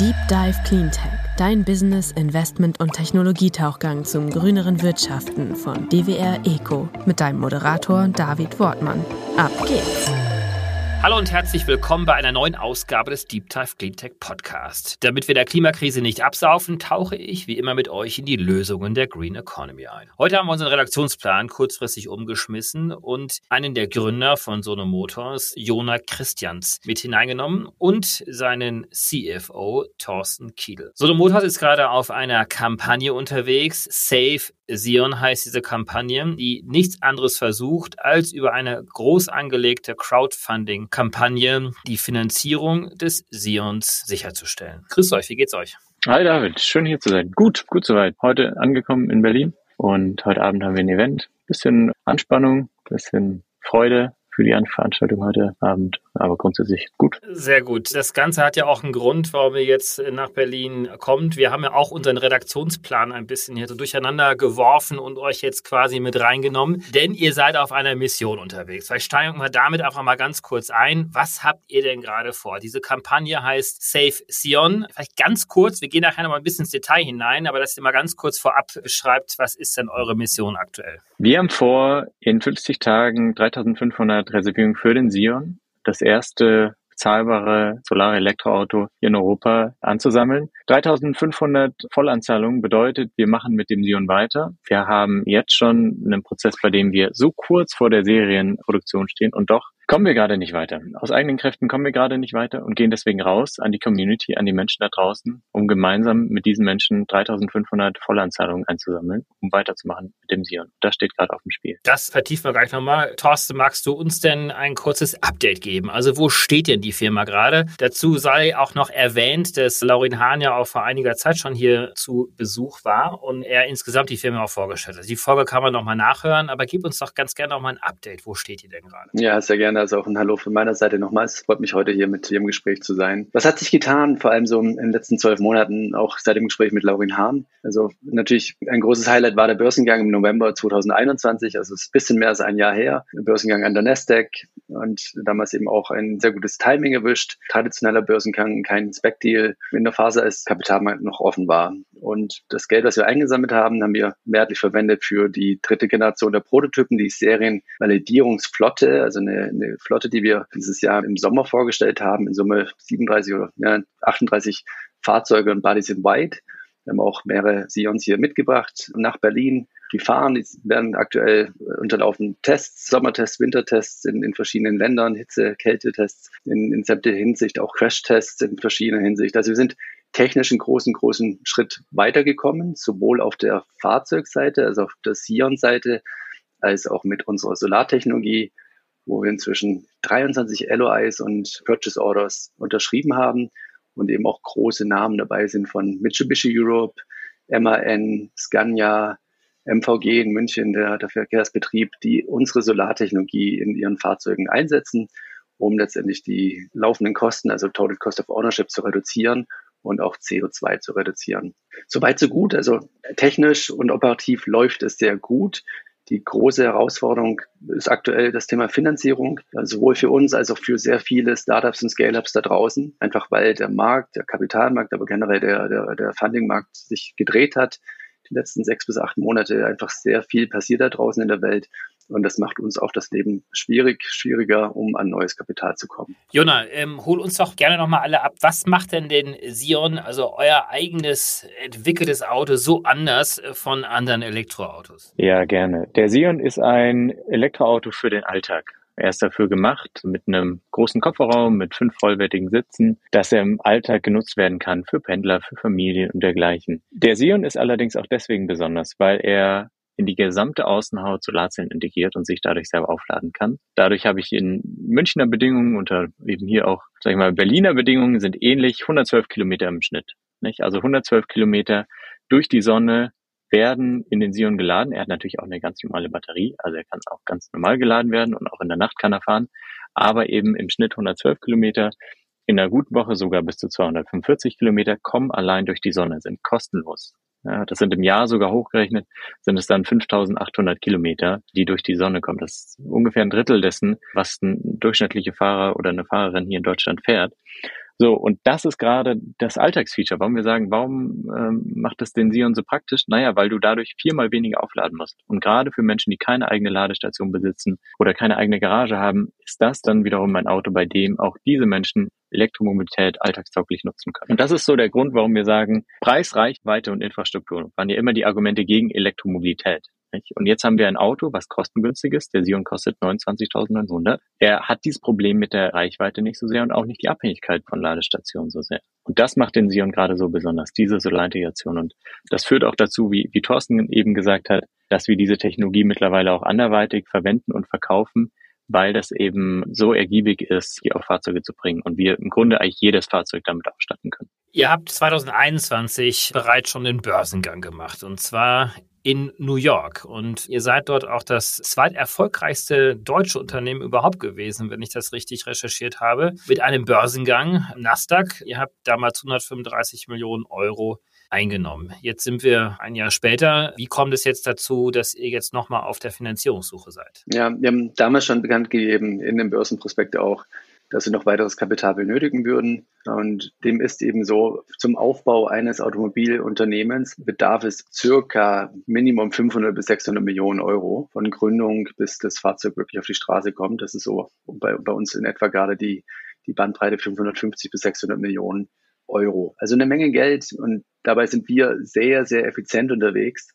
Deep Dive Cleantech, dein Business, Investment und Technologietauchgang zum grüneren Wirtschaften von DWR Eco mit deinem Moderator David Wortmann. Ab geht's! Hallo und herzlich willkommen bei einer neuen Ausgabe des Deep Dive Cleantech Podcast. Damit wir der Klimakrise nicht absaufen, tauche ich wie immer mit euch in die Lösungen der Green Economy ein. Heute haben wir unseren Redaktionsplan kurzfristig umgeschmissen und einen der Gründer von Sono Motors, Jona Christians, mit hineingenommen und seinen CFO Thorsten Kiedel. Sono Motors ist gerade auf einer Kampagne unterwegs, Save Sion heißt diese Kampagne, die nichts anderes versucht, als über eine groß angelegte Crowdfunding-Kampagne die Finanzierung des Sions sicherzustellen. Grüß euch, wie geht's euch? Hi David, schön hier zu sein. Gut, gut soweit. Heute angekommen in Berlin und heute Abend haben wir ein Event. Bisschen Anspannung, bisschen Freude, für die Veranstaltung heute Abend, aber grundsätzlich gut. Sehr gut. Das Ganze hat ja auch einen Grund, warum ihr jetzt nach Berlin kommt. Wir haben ja auch unseren Redaktionsplan ein bisschen hier so durcheinander geworfen und euch jetzt quasi mit reingenommen, denn ihr seid auf einer Mission unterwegs. Vielleicht steigen wir damit einfach mal ganz kurz ein. Was habt ihr denn gerade vor? Diese Kampagne heißt Save Sion. Vielleicht ganz kurz, wir gehen nachher noch mal ein bisschen ins Detail hinein, aber dass ihr mal ganz kurz vorab beschreibt, was ist denn eure Mission aktuell? Wir haben vor, in 50 Tagen 3500 Reservierung für den Sion, das erste bezahlbare Solar-Elektroauto hier in Europa anzusammeln. 3500 Vollanzahlungen bedeutet, wir machen mit dem Sion weiter. Wir haben jetzt schon einen Prozess, bei dem wir so kurz vor der Serienproduktion stehen und doch kommen wir gerade nicht weiter. Aus eigenen Kräften kommen wir gerade nicht weiter und gehen deswegen raus an die Community, an die Menschen da draußen, um gemeinsam mit diesen Menschen 3500 Vollanzahlungen einzusammeln, um weiterzumachen mit dem Sion. Das steht gerade auf dem Spiel. Das vertiefen wir gleich nochmal. Thorsten, magst du uns denn ein kurzes Update geben? Also wo steht denn die Firma gerade? Dazu sei auch noch erwähnt, dass Laurin Hahn ja auch vor einiger Zeit schon hier zu Besuch war und er insgesamt die Firma auch vorgestellt hat. Die Folge kann man nochmal nachhören, aber gib uns doch ganz gerne nochmal ein Update. Wo steht ihr denn gerade? Ja, sehr gerne gerne. Also auch ein Hallo von meiner Seite nochmals. Freut mich heute hier mit dir im Gespräch zu sein. Was hat sich getan, vor allem so in den letzten zwölf Monaten, auch seit dem Gespräch mit Laurin Hahn? Also natürlich ein großes Highlight war der Börsengang im November 2021, also ist ein bisschen mehr als ein Jahr her. Börsengang an der Nasdaq und damals eben auch ein sehr gutes Timing erwischt. Traditioneller Börsengang, kein Spec-Deal in der Phase, als Kapitalmarkt noch offen war. Und das Geld, das wir eingesammelt haben, haben wir mehrheitlich verwendet für die dritte Generation der Prototypen, die Serienvalidierungsflotte, also eine, eine Flotte, die wir dieses Jahr im Sommer vorgestellt haben, in Summe 37 oder ja, 38 Fahrzeuge und Bodies in White. Wir haben auch mehrere Sions hier mitgebracht nach Berlin. Die fahren, die werden aktuell unterlaufen Tests, Sommertests, Wintertests in, in verschiedenen Ländern, Hitze, Kältetests, in, in sämtliche Hinsicht, auch Crashtests in verschiedener Hinsicht. Also wir sind technisch einen großen, großen Schritt weitergekommen, sowohl auf der Fahrzeugseite, also auf der Sion-Seite, als auch mit unserer Solartechnologie, wo wir inzwischen 23 LOIs und Purchase Orders unterschrieben haben und eben auch große Namen dabei sind von Mitsubishi Europe, MAN, Scania, MVG in München, der, der Verkehrsbetrieb, die unsere Solartechnologie in ihren Fahrzeugen einsetzen, um letztendlich die laufenden Kosten, also Total Cost of Ownership, zu reduzieren und auch CO2 zu reduzieren. Soweit so gut. Also technisch und operativ läuft es sehr gut. Die große Herausforderung ist aktuell das Thema Finanzierung, sowohl für uns als auch für sehr viele Startups und Scale-Ups da draußen. Einfach weil der Markt, der Kapitalmarkt, aber generell der, der, der Funding-Markt sich gedreht hat. Die letzten sechs bis acht Monate einfach sehr viel passiert da draußen in der Welt. Und das macht uns auch das Leben schwierig, schwieriger, um an neues Kapital zu kommen. Jona, ähm, hol uns doch gerne nochmal alle ab. Was macht denn den Sion, also euer eigenes entwickeltes Auto, so anders äh, von anderen Elektroautos? Ja, gerne. Der Sion ist ein Elektroauto für den Alltag. Er ist dafür gemacht, mit einem großen Kofferraum, mit fünf vollwertigen Sitzen, dass er im Alltag genutzt werden kann für Pendler, für Familien und dergleichen. Der Sion ist allerdings auch deswegen besonders, weil er in die gesamte Außenhaut Solarzellen integriert und sich dadurch selber aufladen kann. Dadurch habe ich in Münchner Bedingungen unter eben hier auch, sag ich mal, Berliner Bedingungen sind ähnlich 112 Kilometer im Schnitt. Nicht? Also 112 Kilometer durch die Sonne werden in den Sion geladen. Er hat natürlich auch eine ganz normale Batterie, also er kann auch ganz normal geladen werden und auch in der Nacht kann er fahren, aber eben im Schnitt 112 Kilometer. In einer guten Woche sogar bis zu 245 Kilometer kommen allein durch die Sonne, sind kostenlos. Ja, das sind im Jahr sogar hochgerechnet, sind es dann 5800 Kilometer, die durch die Sonne kommen. Das ist ungefähr ein Drittel dessen, was ein durchschnittlicher Fahrer oder eine Fahrerin hier in Deutschland fährt. So, und das ist gerade das Alltagsfeature, warum wir sagen, warum ähm, macht das den Sion so praktisch? Naja, weil du dadurch viermal weniger aufladen musst. Und gerade für Menschen, die keine eigene Ladestation besitzen oder keine eigene Garage haben, ist das dann wiederum ein Auto, bei dem auch diese Menschen Elektromobilität alltagstauglich nutzen können. Und das ist so der Grund, warum wir sagen, Preis, Reichweite und Infrastruktur waren ja immer die Argumente gegen Elektromobilität. Und jetzt haben wir ein Auto, was kostengünstig ist. Der Sion kostet 29.900. Er hat dieses Problem mit der Reichweite nicht so sehr und auch nicht die Abhängigkeit von Ladestationen so sehr. Und das macht den Sion gerade so besonders, diese Solarintegration. Und das führt auch dazu, wie, wie Thorsten eben gesagt hat, dass wir diese Technologie mittlerweile auch anderweitig verwenden und verkaufen, weil das eben so ergiebig ist, die auf Fahrzeuge zu bringen und wir im Grunde eigentlich jedes Fahrzeug damit ausstatten können. Ihr habt 2021 bereits schon den Börsengang gemacht und zwar in New York. Und ihr seid dort auch das zweiterfolgreichste deutsche Unternehmen überhaupt gewesen, wenn ich das richtig recherchiert habe, mit einem Börsengang Nasdaq. Ihr habt damals 135 Millionen Euro eingenommen. Jetzt sind wir ein Jahr später. Wie kommt es jetzt dazu, dass ihr jetzt nochmal auf der Finanzierungssuche seid? Ja, wir haben damals schon bekannt gegeben, in dem Börsenprospekt auch, dass sie noch weiteres Kapital benötigen würden. Und dem ist eben so, zum Aufbau eines Automobilunternehmens bedarf es circa Minimum 500 bis 600 Millionen Euro von Gründung, bis das Fahrzeug wirklich auf die Straße kommt. Das ist so bei, bei uns in etwa gerade die, die Bandbreite 550 bis 600 Millionen Euro. Also eine Menge Geld und dabei sind wir sehr, sehr effizient unterwegs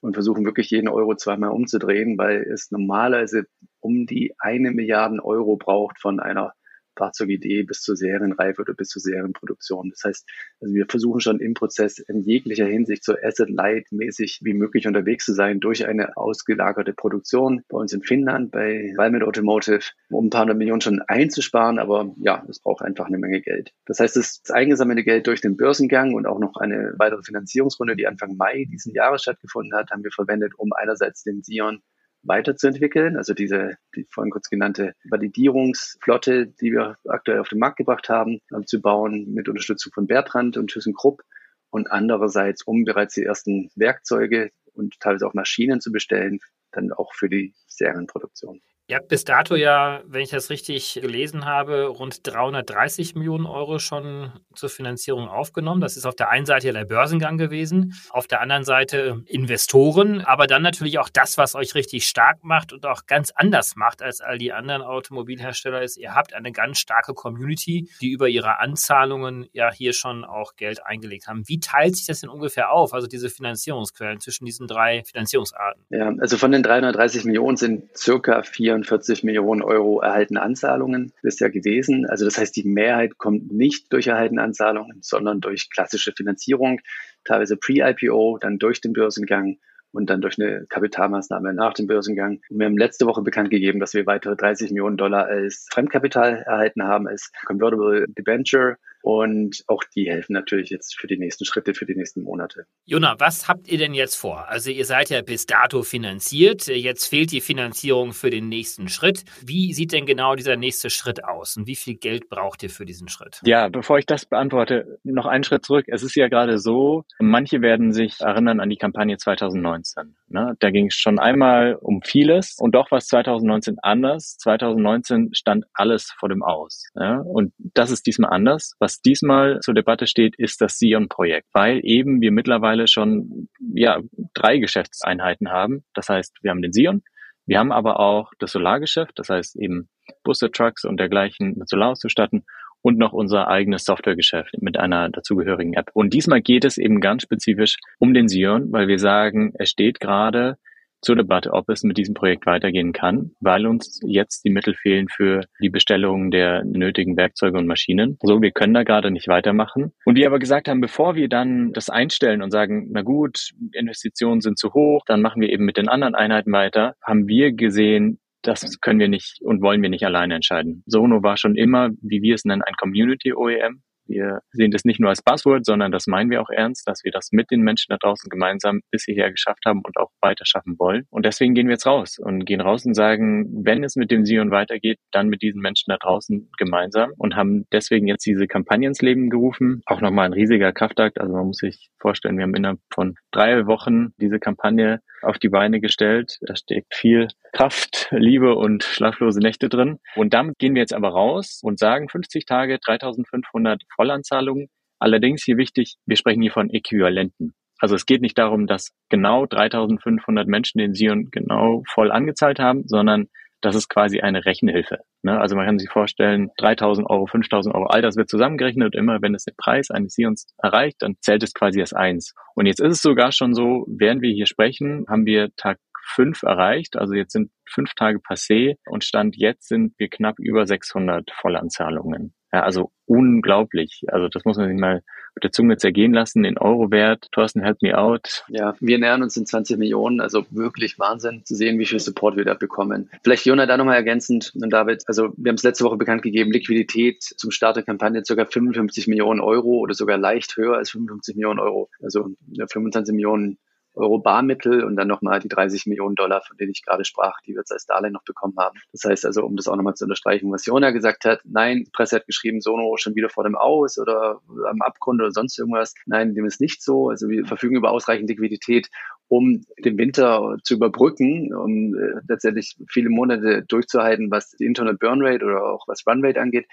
und versuchen wirklich jeden Euro zweimal umzudrehen, weil es normalerweise um die eine Milliarden Euro braucht von einer Fahrzeugidee bis zur Serienreife oder bis zur Serienproduktion. Das heißt, also wir versuchen schon im Prozess in jeglicher Hinsicht so asset-light-mäßig wie möglich unterwegs zu sein durch eine ausgelagerte Produktion. Bei uns in Finnland, bei Valmet Automotive, um ein paar hundert Millionen schon einzusparen, aber ja, es braucht einfach eine Menge Geld. Das heißt, das eingesammelte Geld durch den Börsengang und auch noch eine weitere Finanzierungsrunde, die Anfang Mai diesen Jahres stattgefunden hat, haben wir verwendet, um einerseits den Sion weiterzuentwickeln. Also diese, die vorhin kurz genannte Validierungsflotte, die wir aktuell auf den Markt gebracht haben, zu bauen mit Unterstützung von Bertrand und ThyssenKrupp und andererseits, um bereits die ersten Werkzeuge und teilweise auch Maschinen zu bestellen, dann auch für die Serienproduktion. Ihr habt bis dato ja, wenn ich das richtig gelesen habe, rund 330 Millionen Euro schon zur Finanzierung aufgenommen. Das ist auf der einen Seite ja der Börsengang gewesen, auf der anderen Seite Investoren, aber dann natürlich auch das, was euch richtig stark macht und auch ganz anders macht als all die anderen Automobilhersteller ist, ihr habt eine ganz starke Community, die über ihre Anzahlungen ja hier schon auch Geld eingelegt haben. Wie teilt sich das denn ungefähr auf, also diese Finanzierungsquellen zwischen diesen drei Finanzierungsarten? Ja, also von den 330 Millionen sind circa vier 44 Millionen Euro erhaltene Anzahlungen bisher gewesen. Also das heißt, die Mehrheit kommt nicht durch erhaltene Anzahlungen, sondern durch klassische Finanzierung, teilweise pre-IPO, dann durch den Börsengang und dann durch eine Kapitalmaßnahme nach dem Börsengang. wir haben letzte Woche bekannt gegeben, dass wir weitere 30 Millionen Dollar als Fremdkapital erhalten haben, als Convertible Debenture und auch die helfen natürlich jetzt für die nächsten Schritte, für die nächsten Monate. Jona, was habt ihr denn jetzt vor? Also ihr seid ja bis dato finanziert. Jetzt fehlt die Finanzierung für den nächsten Schritt. Wie sieht denn genau dieser nächste Schritt aus? Und wie viel Geld braucht ihr für diesen Schritt? Ja, bevor ich das beantworte, noch einen Schritt zurück. Es ist ja gerade so, manche werden sich erinnern an die Kampagne 2019. Ne? Da ging es schon einmal um vieles und doch war es 2019 anders. 2019 stand alles vor dem Aus. Ja? Und das ist diesmal anders. Was diesmal zur Debatte steht, ist das Sion-Projekt, weil eben wir mittlerweile schon ja drei Geschäftseinheiten haben. Das heißt, wir haben den Sion, wir haben aber auch das Solargeschäft, das heißt eben Busse, Trucks und dergleichen mit Solar auszustatten und noch unser eigenes Softwaregeschäft mit einer dazugehörigen App. Und diesmal geht es eben ganz spezifisch um den Sion, weil wir sagen, er steht gerade zur Debatte, ob es mit diesem Projekt weitergehen kann, weil uns jetzt die Mittel fehlen für die Bestellung der nötigen Werkzeuge und Maschinen. So, wir können da gerade nicht weitermachen. Und wir aber gesagt haben, bevor wir dann das einstellen und sagen, na gut, Investitionen sind zu hoch, dann machen wir eben mit den anderen Einheiten weiter, haben wir gesehen, das können wir nicht und wollen wir nicht alleine entscheiden. Sono war schon immer, wie wir es nennen, ein Community OEM. Wir sehen das nicht nur als Buzzword, sondern das meinen wir auch ernst, dass wir das mit den Menschen da draußen gemeinsam bis hierher geschafft haben und auch weiter schaffen wollen. Und deswegen gehen wir jetzt raus und gehen raus und sagen, wenn es mit dem Sion weitergeht, dann mit diesen Menschen da draußen gemeinsam und haben deswegen jetzt diese Kampagne ins Leben gerufen. Auch nochmal ein riesiger Kraftakt. Also man muss sich vorstellen, wir haben innerhalb von drei Wochen diese Kampagne auf die Beine gestellt. Da steckt viel Kraft, Liebe und schlaflose Nächte drin. Und damit gehen wir jetzt aber raus und sagen 50 Tage, 3500 Vollanzahlungen. Allerdings hier wichtig, wir sprechen hier von Äquivalenten. Also es geht nicht darum, dass genau 3500 Menschen den Sion genau voll angezahlt haben, sondern das ist quasi eine Rechenhilfe. Ne? Also man kann sich vorstellen, 3.000 Euro, 5.000 Euro, all das wird zusammengerechnet und immer wenn es den Preis eines Sions erreicht, dann zählt es quasi als eins. Und jetzt ist es sogar schon so, während wir hier sprechen, haben wir Tag fünf erreicht. Also jetzt sind fünf Tage passé und Stand jetzt sind wir knapp über 600 Vollanzahlungen. Ja, also unglaublich. Also das muss man sich mal mit der Zunge zergehen lassen, in Euro-Wert. Thorsten, help me out. Ja, wir nähern uns in 20 Millionen, also wirklich Wahnsinn zu sehen, wie viel Support wir da bekommen. Vielleicht Jona da nochmal ergänzend und David, also wir haben es letzte Woche bekannt gegeben, Liquidität zum Start der Kampagne ca. 55 Millionen Euro oder sogar leicht höher als 55 Millionen Euro. Also 25 Millionen Euro Barmittel und dann nochmal die 30 Millionen Dollar, von denen ich gerade sprach, die wir jetzt als Darlehen noch bekommen haben. Das heißt also, um das auch nochmal zu unterstreichen, was Jona gesagt hat, nein, die Presse hat geschrieben, Sono schon wieder vor dem Aus oder am Abgrund oder sonst irgendwas. Nein, dem ist nicht so. Also wir verfügen über ausreichend Liquidität, um den Winter zu überbrücken, um äh, letztendlich viele Monate durchzuhalten, was die Internal Burn Rate oder auch was Run Rate angeht.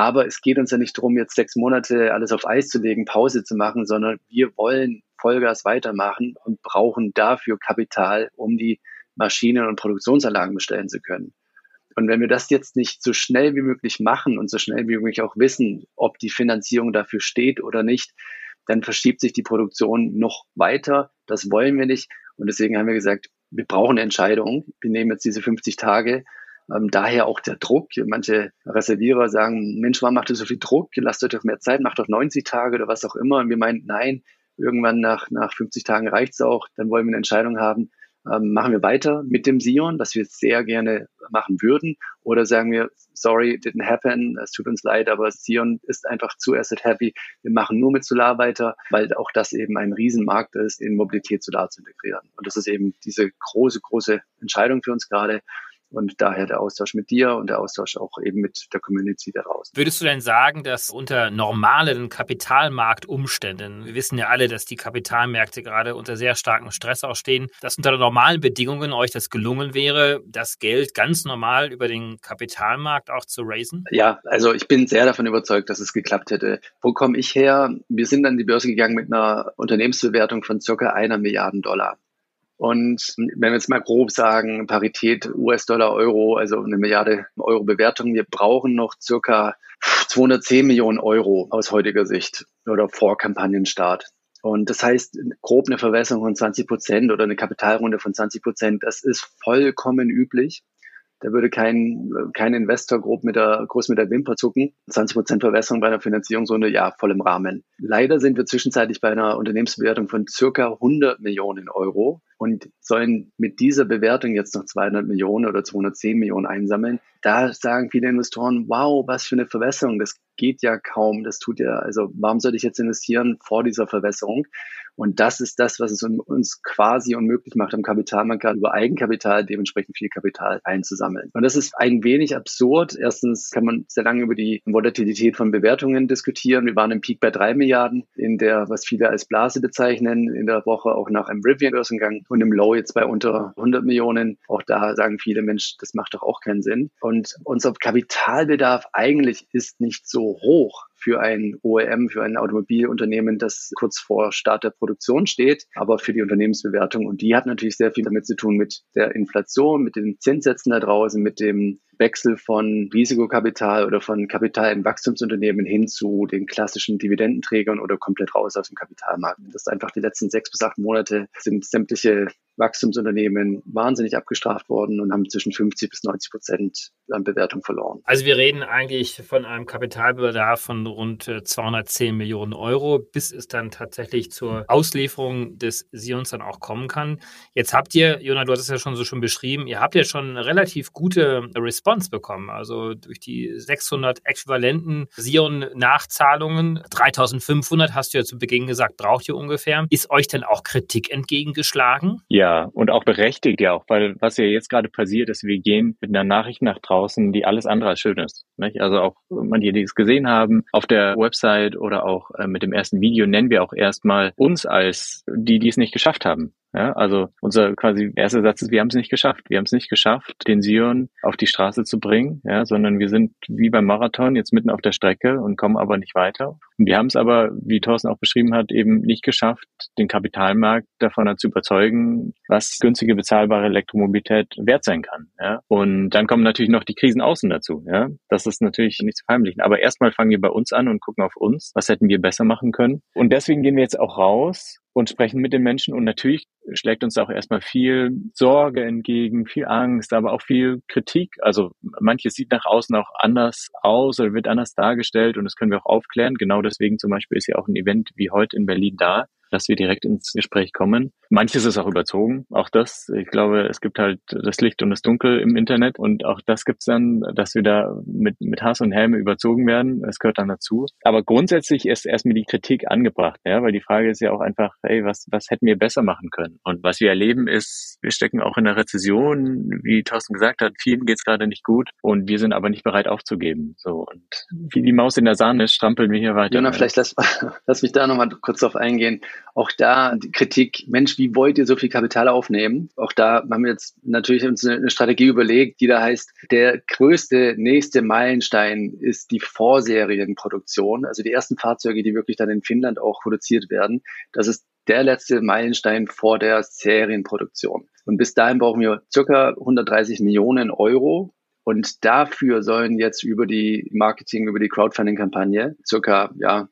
Aber es geht uns ja nicht darum, jetzt sechs Monate alles auf Eis zu legen, Pause zu machen, sondern wir wollen Vollgas weitermachen und brauchen dafür Kapital, um die Maschinen und Produktionsanlagen bestellen zu können. Und wenn wir das jetzt nicht so schnell wie möglich machen und so schnell wie möglich auch wissen, ob die Finanzierung dafür steht oder nicht, dann verschiebt sich die Produktion noch weiter. Das wollen wir nicht. Und deswegen haben wir gesagt, wir brauchen eine Entscheidung. Wir nehmen jetzt diese 50 Tage. Ähm, daher auch der Druck. Manche Reservierer sagen, Mensch, warum macht ihr so viel Druck? Lasst euch doch mehr Zeit, macht doch 90 Tage oder was auch immer. Und wir meinen, nein, Irgendwann nach, nach 50 Tagen reicht es auch. Dann wollen wir eine Entscheidung haben, ähm, machen wir weiter mit dem Sion, was wir sehr gerne machen würden, oder sagen wir, sorry, didn't happen, es tut uns leid, aber Sion ist einfach zu asset happy. Wir machen nur mit Solar weiter, weil auch das eben ein Riesenmarkt ist, in Mobilität Solar zu integrieren. Und das ist eben diese große, große Entscheidung für uns gerade. Und daher der Austausch mit dir und der Austausch auch eben mit der Community daraus. Würdest du denn sagen, dass unter normalen Kapitalmarktumständen, wir wissen ja alle, dass die Kapitalmärkte gerade unter sehr starkem Stress auch stehen, dass unter normalen Bedingungen euch das gelungen wäre, das Geld ganz normal über den Kapitalmarkt auch zu raisen? Ja, also ich bin sehr davon überzeugt, dass es geklappt hätte. Wo komme ich her? Wir sind an die Börse gegangen mit einer Unternehmensbewertung von circa einer Milliarden Dollar. Und wenn wir jetzt mal grob sagen, Parität US-Dollar, Euro, also eine Milliarde Euro Bewertung, wir brauchen noch circa 210 Millionen Euro aus heutiger Sicht oder vor Kampagnenstart. Und das heißt, grob eine Verwässerung von 20 Prozent oder eine Kapitalrunde von 20 Prozent, das ist vollkommen üblich. Da würde kein, kein Investor grob mit der, groß mit der Wimper zucken. 20 Prozent Verwässerung bei einer Finanzierungsrunde, ja, voll im Rahmen. Leider sind wir zwischenzeitlich bei einer Unternehmensbewertung von circa 100 Millionen Euro und sollen mit dieser Bewertung jetzt noch 200 Millionen oder 210 Millionen einsammeln. Da sagen viele Investoren, wow, was für eine Verwässerung. Das geht ja kaum. Das tut ja, also warum sollte ich jetzt investieren vor dieser Verwässerung? Und das ist das, was es uns quasi unmöglich macht, am Kapitalmarkt gerade über Eigenkapital dementsprechend viel Kapital einzusammeln. Und das ist ein wenig absurd. Erstens kann man sehr lange über die Volatilität von Bewertungen diskutieren. Wir waren im Peak bei drei Milliarden, in der, was viele als Blase bezeichnen, in der Woche auch nach einem Rivian-Börsengang und im Low jetzt bei unter 100 Millionen. Auch da sagen viele Mensch, das macht doch auch keinen Sinn. Und unser Kapitalbedarf eigentlich ist nicht so hoch für ein OEM, für ein Automobilunternehmen, das kurz vor Start der Produktion steht, aber für die Unternehmensbewertung. Und die hat natürlich sehr viel damit zu tun mit der Inflation, mit den Zinssätzen da draußen, mit dem Wechsel von Risikokapital oder von Kapital in Wachstumsunternehmen hin zu den klassischen Dividendenträgern oder komplett raus aus dem Kapitalmarkt. Das ist einfach die letzten sechs bis acht Monate sind sämtliche Wachstumsunternehmen wahnsinnig abgestraft worden und haben zwischen 50 bis 90 Prozent an Bewertung verloren. Also wir reden eigentlich von einem Kapitalbedarf von rund 210 äh, Millionen Euro, bis es dann tatsächlich zur Auslieferung des Sions dann auch kommen kann. Jetzt habt ihr, Jona, du hast es ja schon so schon beschrieben, ihr habt ja schon eine relativ gute Response bekommen. Also durch die 600 äquivalenten Sion-Nachzahlungen, 3500 hast du ja zu Beginn gesagt, braucht ihr ungefähr. Ist euch denn auch Kritik entgegengeschlagen? Ja, und auch berechtigt ja auch, weil was ja jetzt gerade passiert ist, wir gehen mit einer Nachricht nach draußen, die alles andere als schön ist. Nicht? Also auch manche, die es gesehen haben, auf der Website oder auch äh, mit dem ersten Video nennen wir auch erstmal uns als die, die es nicht geschafft haben. Ja, also unser quasi erster Satz ist, wir haben es nicht geschafft. Wir haben es nicht geschafft, den Sion auf die Straße zu bringen, ja, sondern wir sind wie beim Marathon jetzt mitten auf der Strecke und kommen aber nicht weiter. Und wir haben es aber, wie Thorsten auch beschrieben hat, eben nicht geschafft, den Kapitalmarkt davon zu überzeugen, was günstige bezahlbare Elektromobilität wert sein kann. Ja. Und dann kommen natürlich noch die Krisen außen dazu. Ja. Das ist natürlich nicht zu verheimlichen. Aber erstmal fangen wir bei uns an und gucken auf uns. Was hätten wir besser machen können? Und deswegen gehen wir jetzt auch raus und sprechen mit den Menschen. Und natürlich schlägt uns auch erstmal viel Sorge entgegen, viel Angst, aber auch viel Kritik. Also manches sieht nach außen auch anders aus oder wird anders dargestellt und das können wir auch aufklären. Genau deswegen zum Beispiel ist ja auch ein Event wie heute in Berlin da, dass wir direkt ins Gespräch kommen. Manches ist auch überzogen, auch das. Ich glaube, es gibt halt das Licht und das Dunkel im Internet und auch das gibt's dann, dass wir da mit, mit Hass und Helme überzogen werden. Das gehört dann dazu. Aber grundsätzlich ist erstmal die Kritik angebracht, ja, weil die Frage ist ja auch einfach, hey, was, was hätten wir besser machen können? Und was wir erleben ist, wir stecken auch in der Rezession, wie Thorsten gesagt hat, vielen geht's gerade nicht gut und wir sind aber nicht bereit aufzugeben. So und wie die Maus in der Sahne strampeln wir hier weiter. Jona, vielleicht lass, lass mich da nochmal kurz drauf eingehen. Auch da die Kritik, Mensch, wie wollt ihr so viel Kapital aufnehmen? Auch da haben wir jetzt natürlich uns eine Strategie überlegt, die da heißt, der größte nächste Meilenstein ist die Vorserienproduktion, also die ersten Fahrzeuge, die wirklich dann in Finnland auch produziert werden. Das ist der letzte Meilenstein vor der Serienproduktion. Und bis dahin brauchen wir circa 130 Millionen Euro. Und dafür sollen jetzt über die Marketing, über die Crowdfunding-Kampagne circa ja,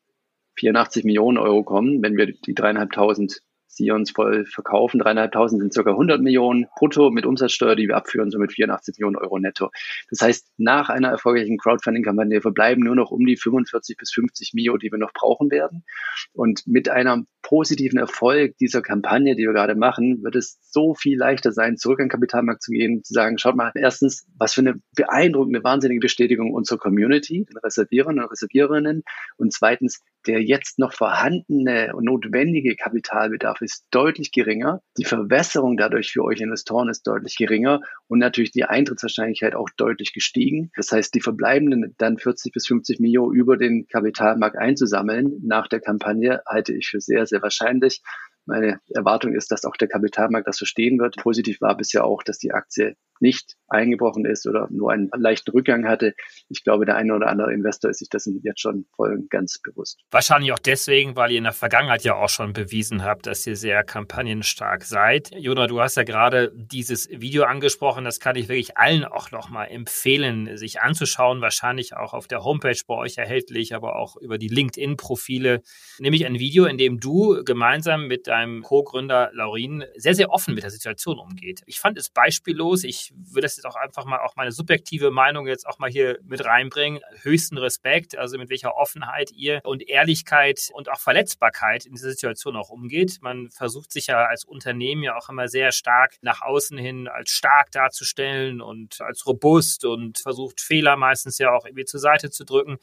84 Millionen Euro kommen, wenn wir die dreieinhalbtausend Sions voll verkaufen. Dreieinhalbtausend sind circa 100 Millionen brutto mit Umsatzsteuer, die wir abführen, somit 84 Millionen Euro netto. Das heißt, nach einer erfolgreichen Crowdfunding-Kampagne verbleiben nur noch um die 45 bis 50 Mio, die wir noch brauchen werden. Und mit einem positiven Erfolg dieser Kampagne, die wir gerade machen, wird es so viel leichter sein, zurück an den Kapitalmarkt zu gehen, zu sagen, schaut mal, erstens, was für eine beeindruckende, wahnsinnige Bestätigung unserer Community, den Reservierern und Reserviererinnen. Und zweitens, der jetzt noch vorhandene und notwendige Kapitalbedarf ist deutlich geringer. Die Verwässerung dadurch für euch Investoren ist deutlich geringer und natürlich die Eintrittswahrscheinlichkeit auch deutlich gestiegen. Das heißt, die verbleibenden dann 40 bis 50 Millionen über den Kapitalmarkt einzusammeln nach der Kampagne halte ich für sehr, sehr wahrscheinlich. Meine Erwartung ist, dass auch der Kapitalmarkt das verstehen wird. Positiv war bisher auch, dass die Aktie nicht eingebrochen ist oder nur einen leichten Rückgang hatte. Ich glaube, der eine oder andere Investor ist sich dessen jetzt schon voll und ganz bewusst. Wahrscheinlich auch deswegen, weil ihr in der Vergangenheit ja auch schon bewiesen habt, dass ihr sehr kampagnenstark seid. Jona, du hast ja gerade dieses Video angesprochen. Das kann ich wirklich allen auch nochmal empfehlen, sich anzuschauen. Wahrscheinlich auch auf der Homepage bei euch erhältlich, aber auch über die LinkedIn-Profile. Nämlich ein Video, in dem du gemeinsam mit deinem Co-Gründer Laurin sehr, sehr offen mit der Situation umgeht. Ich fand es beispiellos. Ich würde das jetzt auch einfach mal auch meine subjektive Meinung jetzt auch mal hier mit reinbringen. Höchsten Respekt, also mit welcher Offenheit ihr und Ehrlichkeit und auch Verletzbarkeit in dieser Situation auch umgeht. Man versucht sich ja als Unternehmen ja auch immer sehr stark nach außen hin als stark darzustellen und als robust und versucht Fehler meistens ja auch irgendwie zur Seite zu drücken.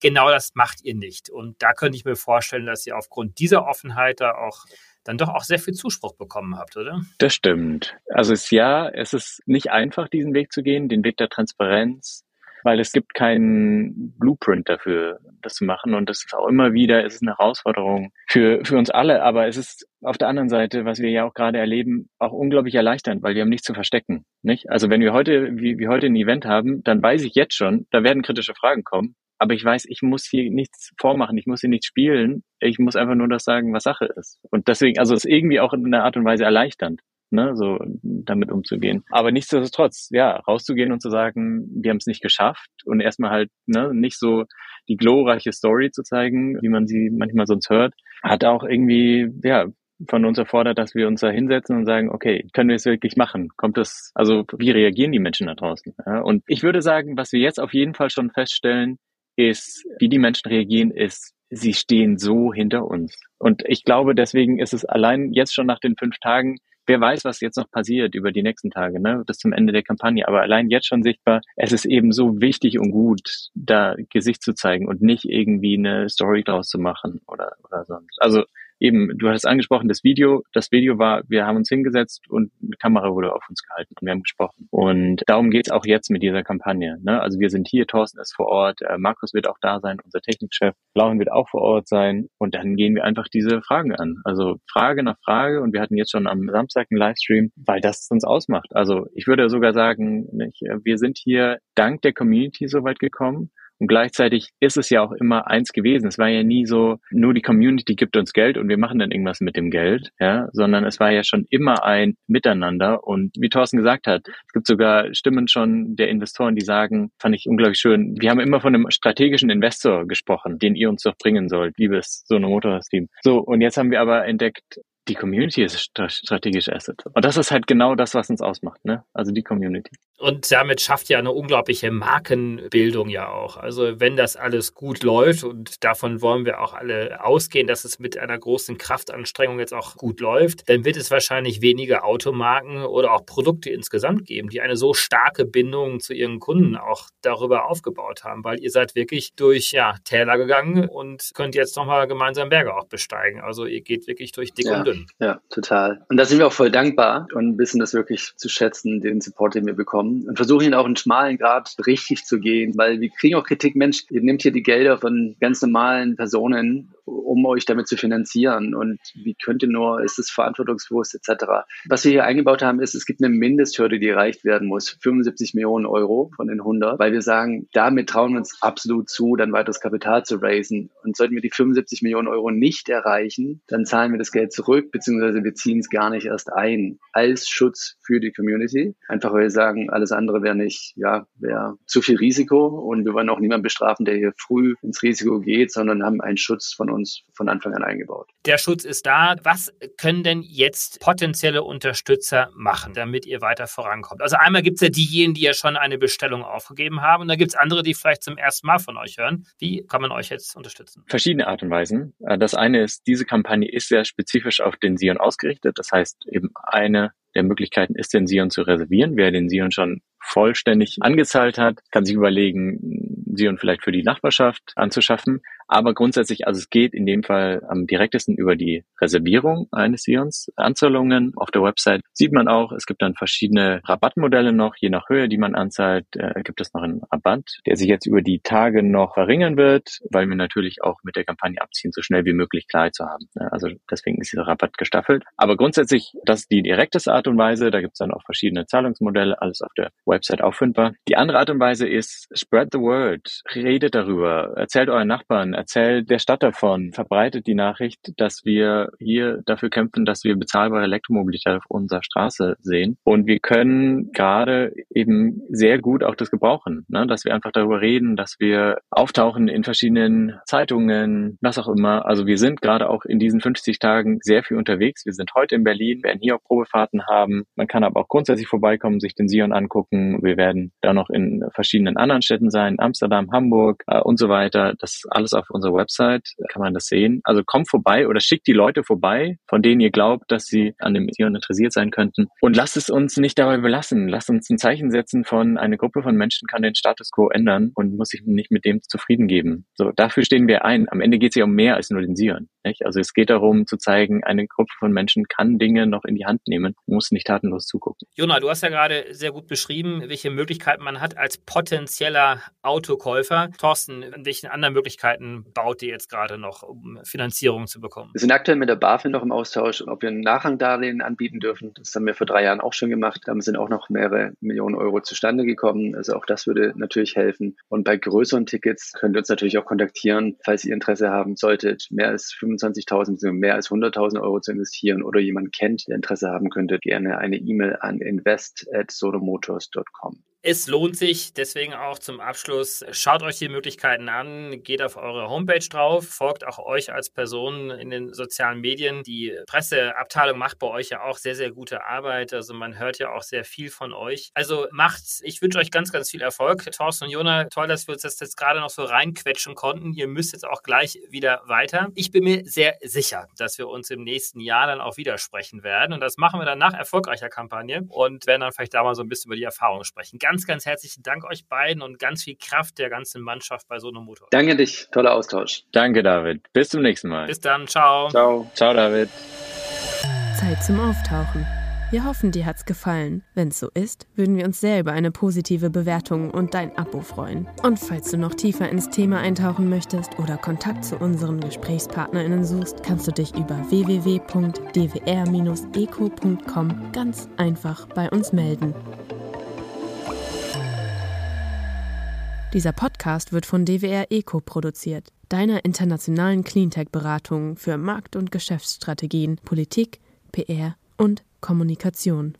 Genau das macht ihr nicht. Und da könnte ich mir vorstellen, dass ihr aufgrund dieser Offenheit da auch dann doch auch sehr viel Zuspruch bekommen habt, oder? Das stimmt. Also es, ja, es ist nicht einfach, diesen Weg zu gehen, den Weg der Transparenz, weil es gibt keinen Blueprint dafür, das zu machen. Und das ist auch immer wieder, es ist eine Herausforderung für, für uns alle. Aber es ist auf der anderen Seite, was wir ja auch gerade erleben, auch unglaublich erleichternd, weil wir haben nichts zu verstecken. Nicht? Also wenn wir heute, wie, wie heute ein Event haben, dann weiß ich jetzt schon, da werden kritische Fragen kommen aber ich weiß, ich muss hier nichts vormachen, ich muss hier nichts spielen, ich muss einfach nur das sagen, was Sache ist. Und deswegen, also es ist irgendwie auch in einer Art und Weise erleichternd, ne, so damit umzugehen. Aber nichtsdestotrotz, ja, rauszugehen und zu sagen, wir haben es nicht geschafft und erstmal halt, ne, nicht so die glorreiche Story zu zeigen, wie man sie manchmal sonst hört, hat auch irgendwie, ja, von uns erfordert, dass wir uns da hinsetzen und sagen, okay, können wir es wirklich machen? Kommt das, also wie reagieren die Menschen da draußen? Ja, und ich würde sagen, was wir jetzt auf jeden Fall schon feststellen, ist, wie die Menschen reagieren, ist, sie stehen so hinter uns. Und ich glaube, deswegen ist es allein jetzt schon nach den fünf Tagen, wer weiß, was jetzt noch passiert über die nächsten Tage, ne, bis zum Ende der Kampagne. Aber allein jetzt schon sichtbar, es ist eben so wichtig und gut, da Gesicht zu zeigen und nicht irgendwie eine Story draus zu machen oder, oder sonst. Also eben, du hast angesprochen, das Video, das Video war, wir haben uns hingesetzt und eine Kamera wurde auf uns gehalten und wir haben gesprochen. Und darum geht's auch jetzt mit dieser Kampagne. Ne? Also wir sind hier, Thorsten ist vor Ort, äh, Markus wird auch da sein, unser Technikchef, Lauren wird auch vor Ort sein und dann gehen wir einfach diese Fragen an. Also Frage nach Frage und wir hatten jetzt schon am Samstag einen Livestream, weil das uns ausmacht. Also ich würde sogar sagen, nicht, wir sind hier dank der Community so weit gekommen und gleichzeitig ist es ja auch immer eins gewesen. Es war ja nie so, nur die Community gibt uns Geld und wir machen dann irgendwas mit dem Geld, ja, sondern es war ja schon immer ein Miteinander. Und wie Thorsten gesagt hat, es gibt sogar Stimmen schon der Investoren, die sagen, fand ich unglaublich schön, wir haben immer von einem strategischen Investor gesprochen, den ihr uns doch bringen sollt, liebes Sono Motors Team. So, und jetzt haben wir aber entdeckt, die Community ist strategisch Asset. Und das ist halt genau das, was uns ausmacht, ne? Also die Community. Und damit schafft ja eine unglaubliche Markenbildung ja auch. Also wenn das alles gut läuft und davon wollen wir auch alle ausgehen, dass es mit einer großen Kraftanstrengung jetzt auch gut läuft, dann wird es wahrscheinlich weniger Automarken oder auch Produkte insgesamt geben, die eine so starke Bindung zu ihren Kunden auch darüber aufgebaut haben, weil ihr seid wirklich durch ja, Täler gegangen und könnt jetzt nochmal gemeinsam Berge auch besteigen. Also ihr geht wirklich durch dick ja, und dünn. Ja, total. Und da sind wir auch voll dankbar und wissen das wirklich zu schätzen, den Support, den wir bekommen kommen und versuchen ihn auch in schmalen Grad richtig zu gehen, weil wir kriegen auch Kritik, Mensch, ihr nehmt hier die Gelder von ganz normalen Personen um euch damit zu finanzieren. Und wie könnt ihr nur, ist es verantwortungsbewusst etc. Was wir hier eingebaut haben, ist, es gibt eine Mindesthürde, die erreicht werden muss. 75 Millionen Euro von den 100, weil wir sagen, damit trauen wir uns absolut zu, dann weiteres Kapital zu raisen. Und sollten wir die 75 Millionen Euro nicht erreichen, dann zahlen wir das Geld zurück, beziehungsweise wir ziehen es gar nicht erst ein als Schutz für die Community. Einfach weil wir sagen, alles andere wäre nicht, ja, wäre zu viel Risiko und wir wollen auch niemanden bestrafen, der hier früh ins Risiko geht, sondern haben einen Schutz von uns uns von Anfang an eingebaut. Der Schutz ist da. Was können denn jetzt potenzielle Unterstützer machen, damit ihr weiter vorankommt? Also einmal gibt es ja diejenigen, die ja schon eine Bestellung aufgegeben haben und da gibt es andere, die vielleicht zum ersten Mal von euch hören. Wie kann man euch jetzt unterstützen? Verschiedene Art und Weisen. Äh, das eine ist, diese Kampagne ist sehr spezifisch auf den Sion ausgerichtet. Das heißt, eben eine der Möglichkeiten ist, den Sion zu reservieren. Wer den Sion schon vollständig angezahlt hat, kann sich überlegen, Sion vielleicht für die Nachbarschaft anzuschaffen. Aber grundsätzlich, also es geht in dem Fall am direktesten über die Reservierung eines Sions. Anzahlungen auf der Website sieht man auch, es gibt dann verschiedene Rabattmodelle noch, je nach Höhe, die man anzahlt, äh, gibt es noch einen Rabatt, der sich jetzt über die Tage noch verringern wird, weil wir natürlich auch mit der Kampagne abziehen, so schnell wie möglich Klarheit zu haben. Also deswegen ist dieser Rabatt gestaffelt. Aber grundsätzlich, das ist die direkteste Art und Weise. Da gibt es dann auch verschiedene Zahlungsmodelle, alles auf der Website auffindbar. Die andere Art und Weise ist, spread the word. Redet darüber. Erzählt euren Nachbarn, erzählt der Stadt davon, verbreitet die Nachricht, dass wir hier dafür kämpfen, dass wir bezahlbare Elektromobilität auf unserer Straße sehen. Und wir können gerade eben sehr gut auch das gebrauchen, ne? dass wir einfach darüber reden, dass wir auftauchen in verschiedenen Zeitungen, was auch immer. Also wir sind gerade auch in diesen 50 Tagen sehr viel unterwegs. Wir sind heute in Berlin, werden hier auch Probefahrten haben. Man kann aber auch grundsätzlich vorbeikommen, sich den Sion angucken. Wir werden da noch in verschiedenen anderen Städten sein, Amsterdam, Hamburg äh, und so weiter. Das alles auf unserer Website kann man das sehen. Also kommt vorbei oder schickt die Leute vorbei, von denen ihr glaubt, dass sie an dem Sion interessiert sein könnten. Und lasst es uns nicht dabei belassen. Lasst uns ein Zeichen setzen von eine Gruppe von Menschen kann den Status quo ändern und muss sich nicht mit dem zufrieden geben. So, dafür stehen wir ein. Am Ende geht es ja um mehr als nur den Sion. Nicht? Also es geht darum zu zeigen, eine Gruppe von Menschen kann Dinge noch in die Hand nehmen, muss nicht tatenlos zugucken. Jona, du hast ja gerade sehr gut beschrieben, welche Möglichkeiten man hat als potenzieller Autokäufer. Thorsten, in welchen anderen Möglichkeiten baut ihr jetzt gerade noch, um Finanzierung zu bekommen? Wir sind aktuell mit der BaFin noch im Austausch, ob wir ein Nachrangdarlehen anbieten dürfen. Das haben wir vor drei Jahren auch schon gemacht. Da sind auch noch mehrere Millionen Euro zustande gekommen. Also auch das würde natürlich helfen. Und bei größeren Tickets könnt ihr uns natürlich auch kontaktieren, falls ihr Interesse haben solltet, mehr als 25.000 mehr als 100.000 Euro zu investieren oder jemand kennt, der Interesse haben könnte, gerne eine E-Mail an invest@solomotors.com. Es lohnt sich, deswegen auch zum Abschluss, schaut euch die Möglichkeiten an, geht auf eure Homepage drauf, folgt auch euch als Person in den sozialen Medien. Die Presseabteilung macht bei euch ja auch sehr, sehr gute Arbeit. Also man hört ja auch sehr viel von euch. Also macht's. Ich wünsche euch ganz, ganz viel Erfolg. Thorsten und Jona, toll, dass wir uns das jetzt gerade noch so reinquetschen konnten. Ihr müsst jetzt auch gleich wieder weiter. Ich bin mir sehr sicher, dass wir uns im nächsten Jahr dann auch wieder sprechen werden. Und das machen wir dann nach erfolgreicher Kampagne und werden dann vielleicht da mal so ein bisschen über die Erfahrungen sprechen ganz, ganz herzlichen Dank euch beiden und ganz viel Kraft der ganzen Mannschaft bei Sonomotor. Danke dich, toller Austausch. Danke, David. Bis zum nächsten Mal. Bis dann, ciao. Ciao. Ciao, David. Zeit zum Auftauchen. Wir hoffen, dir hat's gefallen. Wenn's so ist, würden wir uns sehr über eine positive Bewertung und dein Abo freuen. Und falls du noch tiefer ins Thema eintauchen möchtest oder Kontakt zu unseren GesprächspartnerInnen suchst, kannst du dich über www.dwr-eco.com ganz einfach bei uns melden. Dieser Podcast wird von DWR Eco produziert, deiner internationalen Cleantech-Beratung für Markt- und Geschäftsstrategien, Politik, PR und Kommunikation.